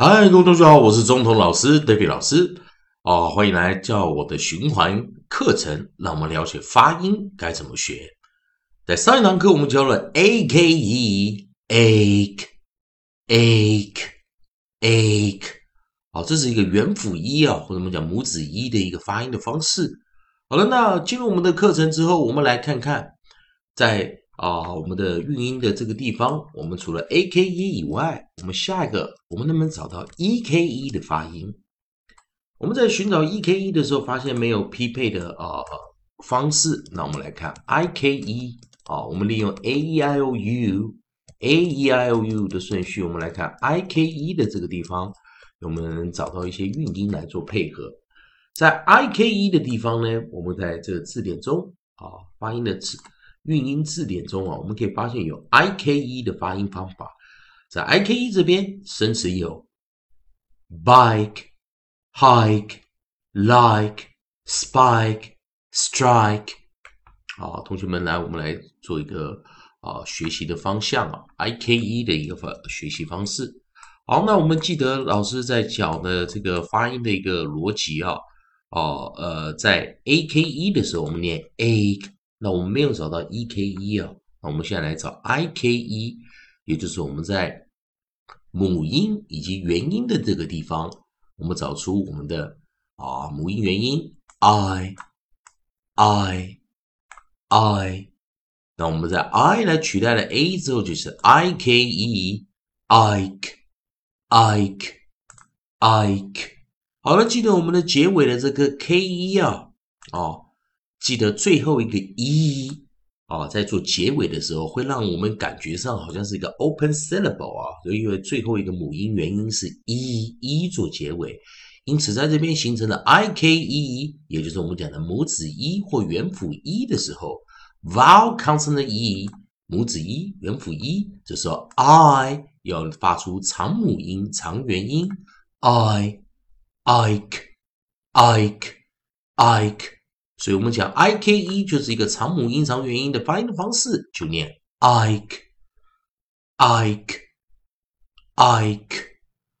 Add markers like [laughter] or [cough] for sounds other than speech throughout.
嗨，各位同学好，我是中童老师 David 老师哦，欢迎来叫我的循环课程，让我们了解发音该怎么学。在上一堂课我们教了 AKE AKE AKE AKE 好，这是一个元辅一啊，或者我们讲母子一的一个发音的方式。好了，那进入我们的课程之后，我们来看看在。啊，我们的韵音的这个地方，我们除了 a k e 以外，我们下一个，我们能不能找到 e k e 的发音？我们在寻找 e k e 的时候，发现没有匹配的啊方式。那我们来看 i k e 啊，我们利用 a e i o u a e i o u 的顺序，我们来看 i k e 的这个地方，我们找到一些韵音来做配合？在 i k e 的地方呢，我们在这个字典中啊，发音的字。韵音字典中啊，我们可以发现有 i k e 的发音方法。在 i k e 这边，生词有 bike、hike、like、spike、strike。好，同学们来，我们来做一个啊学习的方向啊，i k e 的一个发学习方式。好，那我们记得老师在讲的这个发音的一个逻辑啊，哦呃，在 a k e 的时候，我们念 a。那我们没有找到 e k e 啊，那我们现在来找 i k e，也就是我们在母音以及元音的这个地方，我们找出我们的啊母音元音 i i i，那我们在 i 来取代了 a 之后，就是 i k e ike ike ike。好了，记得我们的结尾的这个 k e 啊，哦。记得最后一个一啊，在做结尾的时候，会让我们感觉上好像是一个 open syllable 啊，所以因为最后一个母音元音是一一做结尾，因此在这边形成了 i k e，也就是我们讲的母子一或元辅一的时候，vowel consonant e 母子一元辅一，这时候 i 要发出长母音长元音 i ike ike ike。所以我们讲 i k e 就是一个长母音长元音的发音方式，就念 ike ike ike。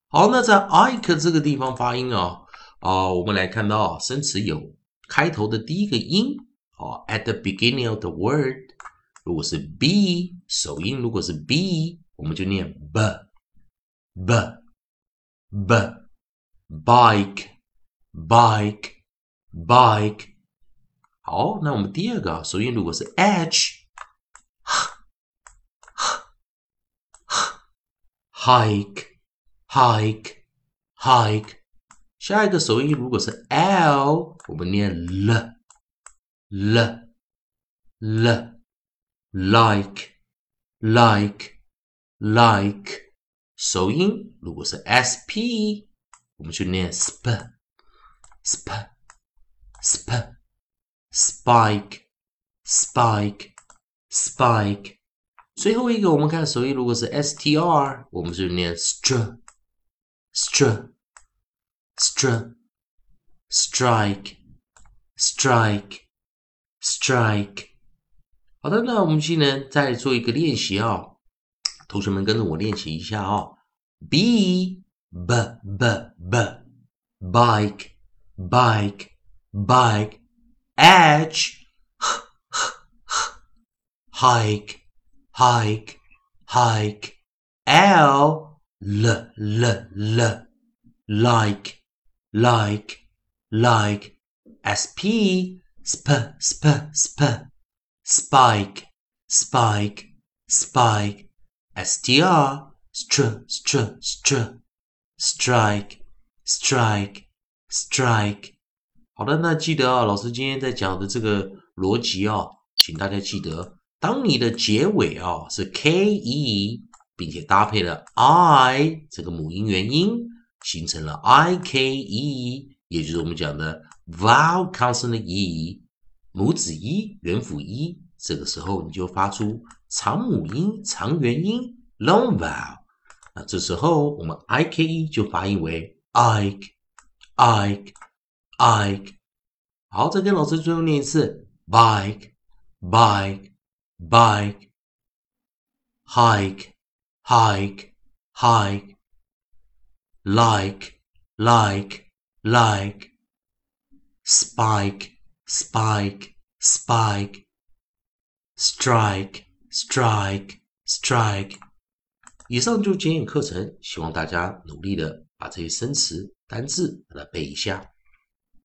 好，那在 ike 这个地方发音啊啊，我们来看到生词有开头的第一个音啊，at the beginning of the word，如果是 b 首音，如果是 b，我们就念 b b b bike bike bike。好，那我们第二个首音如果是 h，hike，hike，hike，下一个首音如果是 l，我们念 l，l，l，like，like，like，首音如果是 sp，我们就念 sp，sp，sp。 Spike, spike, spike。最后一个，我们看首音，如果是 str，我们就念 str, str, str, strike, strike, strike。好的，那我们现在再做一个练习啊，同学们跟着我练习一下啊。b b b b bike bike bike edge, [laughs] hike, hike, hike, L, l, l, l, like, like, like, sp, sp, sp, sp, spike, spike, spike, str, str, str, str, strike, strike, strike. 好的，那记得啊，老师今天在讲的这个逻辑啊，请大家记得，当你的结尾啊是 k e，并且搭配了 i 这个母音元音，形成了 i k e，也就是我们讲的 vowel consonant e，母子一元辅一，这个时候你就发出长母音长元音 long vowel，那这时候我们 i k e 就发音为 ike ike。bike，好，再跟老师最后念一次：bike，bike，bike，hike，hike，hike。like, like, like. Spike, spike, spike. Strike, strike, strike. 以上就是今天课程，希望大家努力的把这些生词单字把它背一下。